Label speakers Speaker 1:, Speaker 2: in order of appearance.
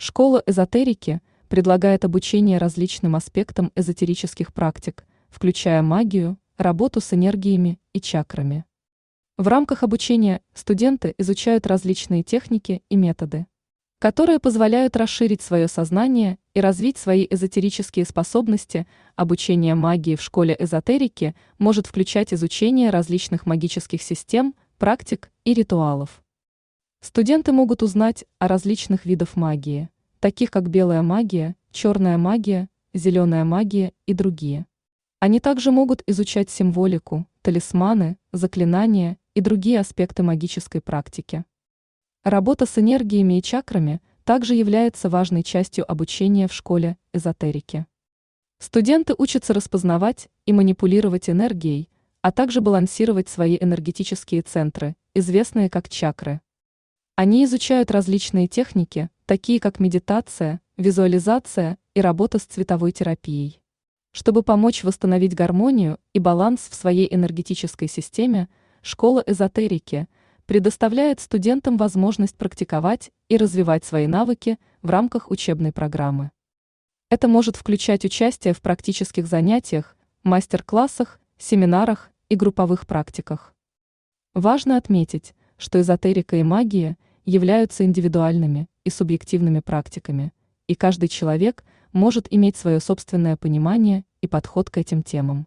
Speaker 1: Школа эзотерики предлагает обучение различным аспектам эзотерических практик, включая магию, работу с энергиями и чакрами. В рамках обучения студенты изучают различные техники и методы, которые позволяют расширить свое сознание и развить свои эзотерические способности. Обучение магии в школе эзотерики может включать изучение различных магических систем, практик и ритуалов. Студенты могут узнать о различных видах магии, таких как белая магия, черная магия, зеленая магия и другие. Они также могут изучать символику, талисманы, заклинания и другие аспекты магической практики. Работа с энергиями и чакрами также является важной частью обучения в школе эзотерики. Студенты учатся распознавать и манипулировать энергией, а также балансировать свои энергетические центры, известные как чакры. Они изучают различные техники, такие как медитация, визуализация и работа с цветовой терапией. Чтобы помочь восстановить гармонию и баланс в своей энергетической системе, школа эзотерики предоставляет студентам возможность практиковать и развивать свои навыки в рамках учебной программы. Это может включать участие в практических занятиях, мастер-классах, семинарах и групповых практиках. Важно отметить, что эзотерика и магия – являются индивидуальными и субъективными практиками, и каждый человек может иметь свое собственное понимание и подход к этим темам.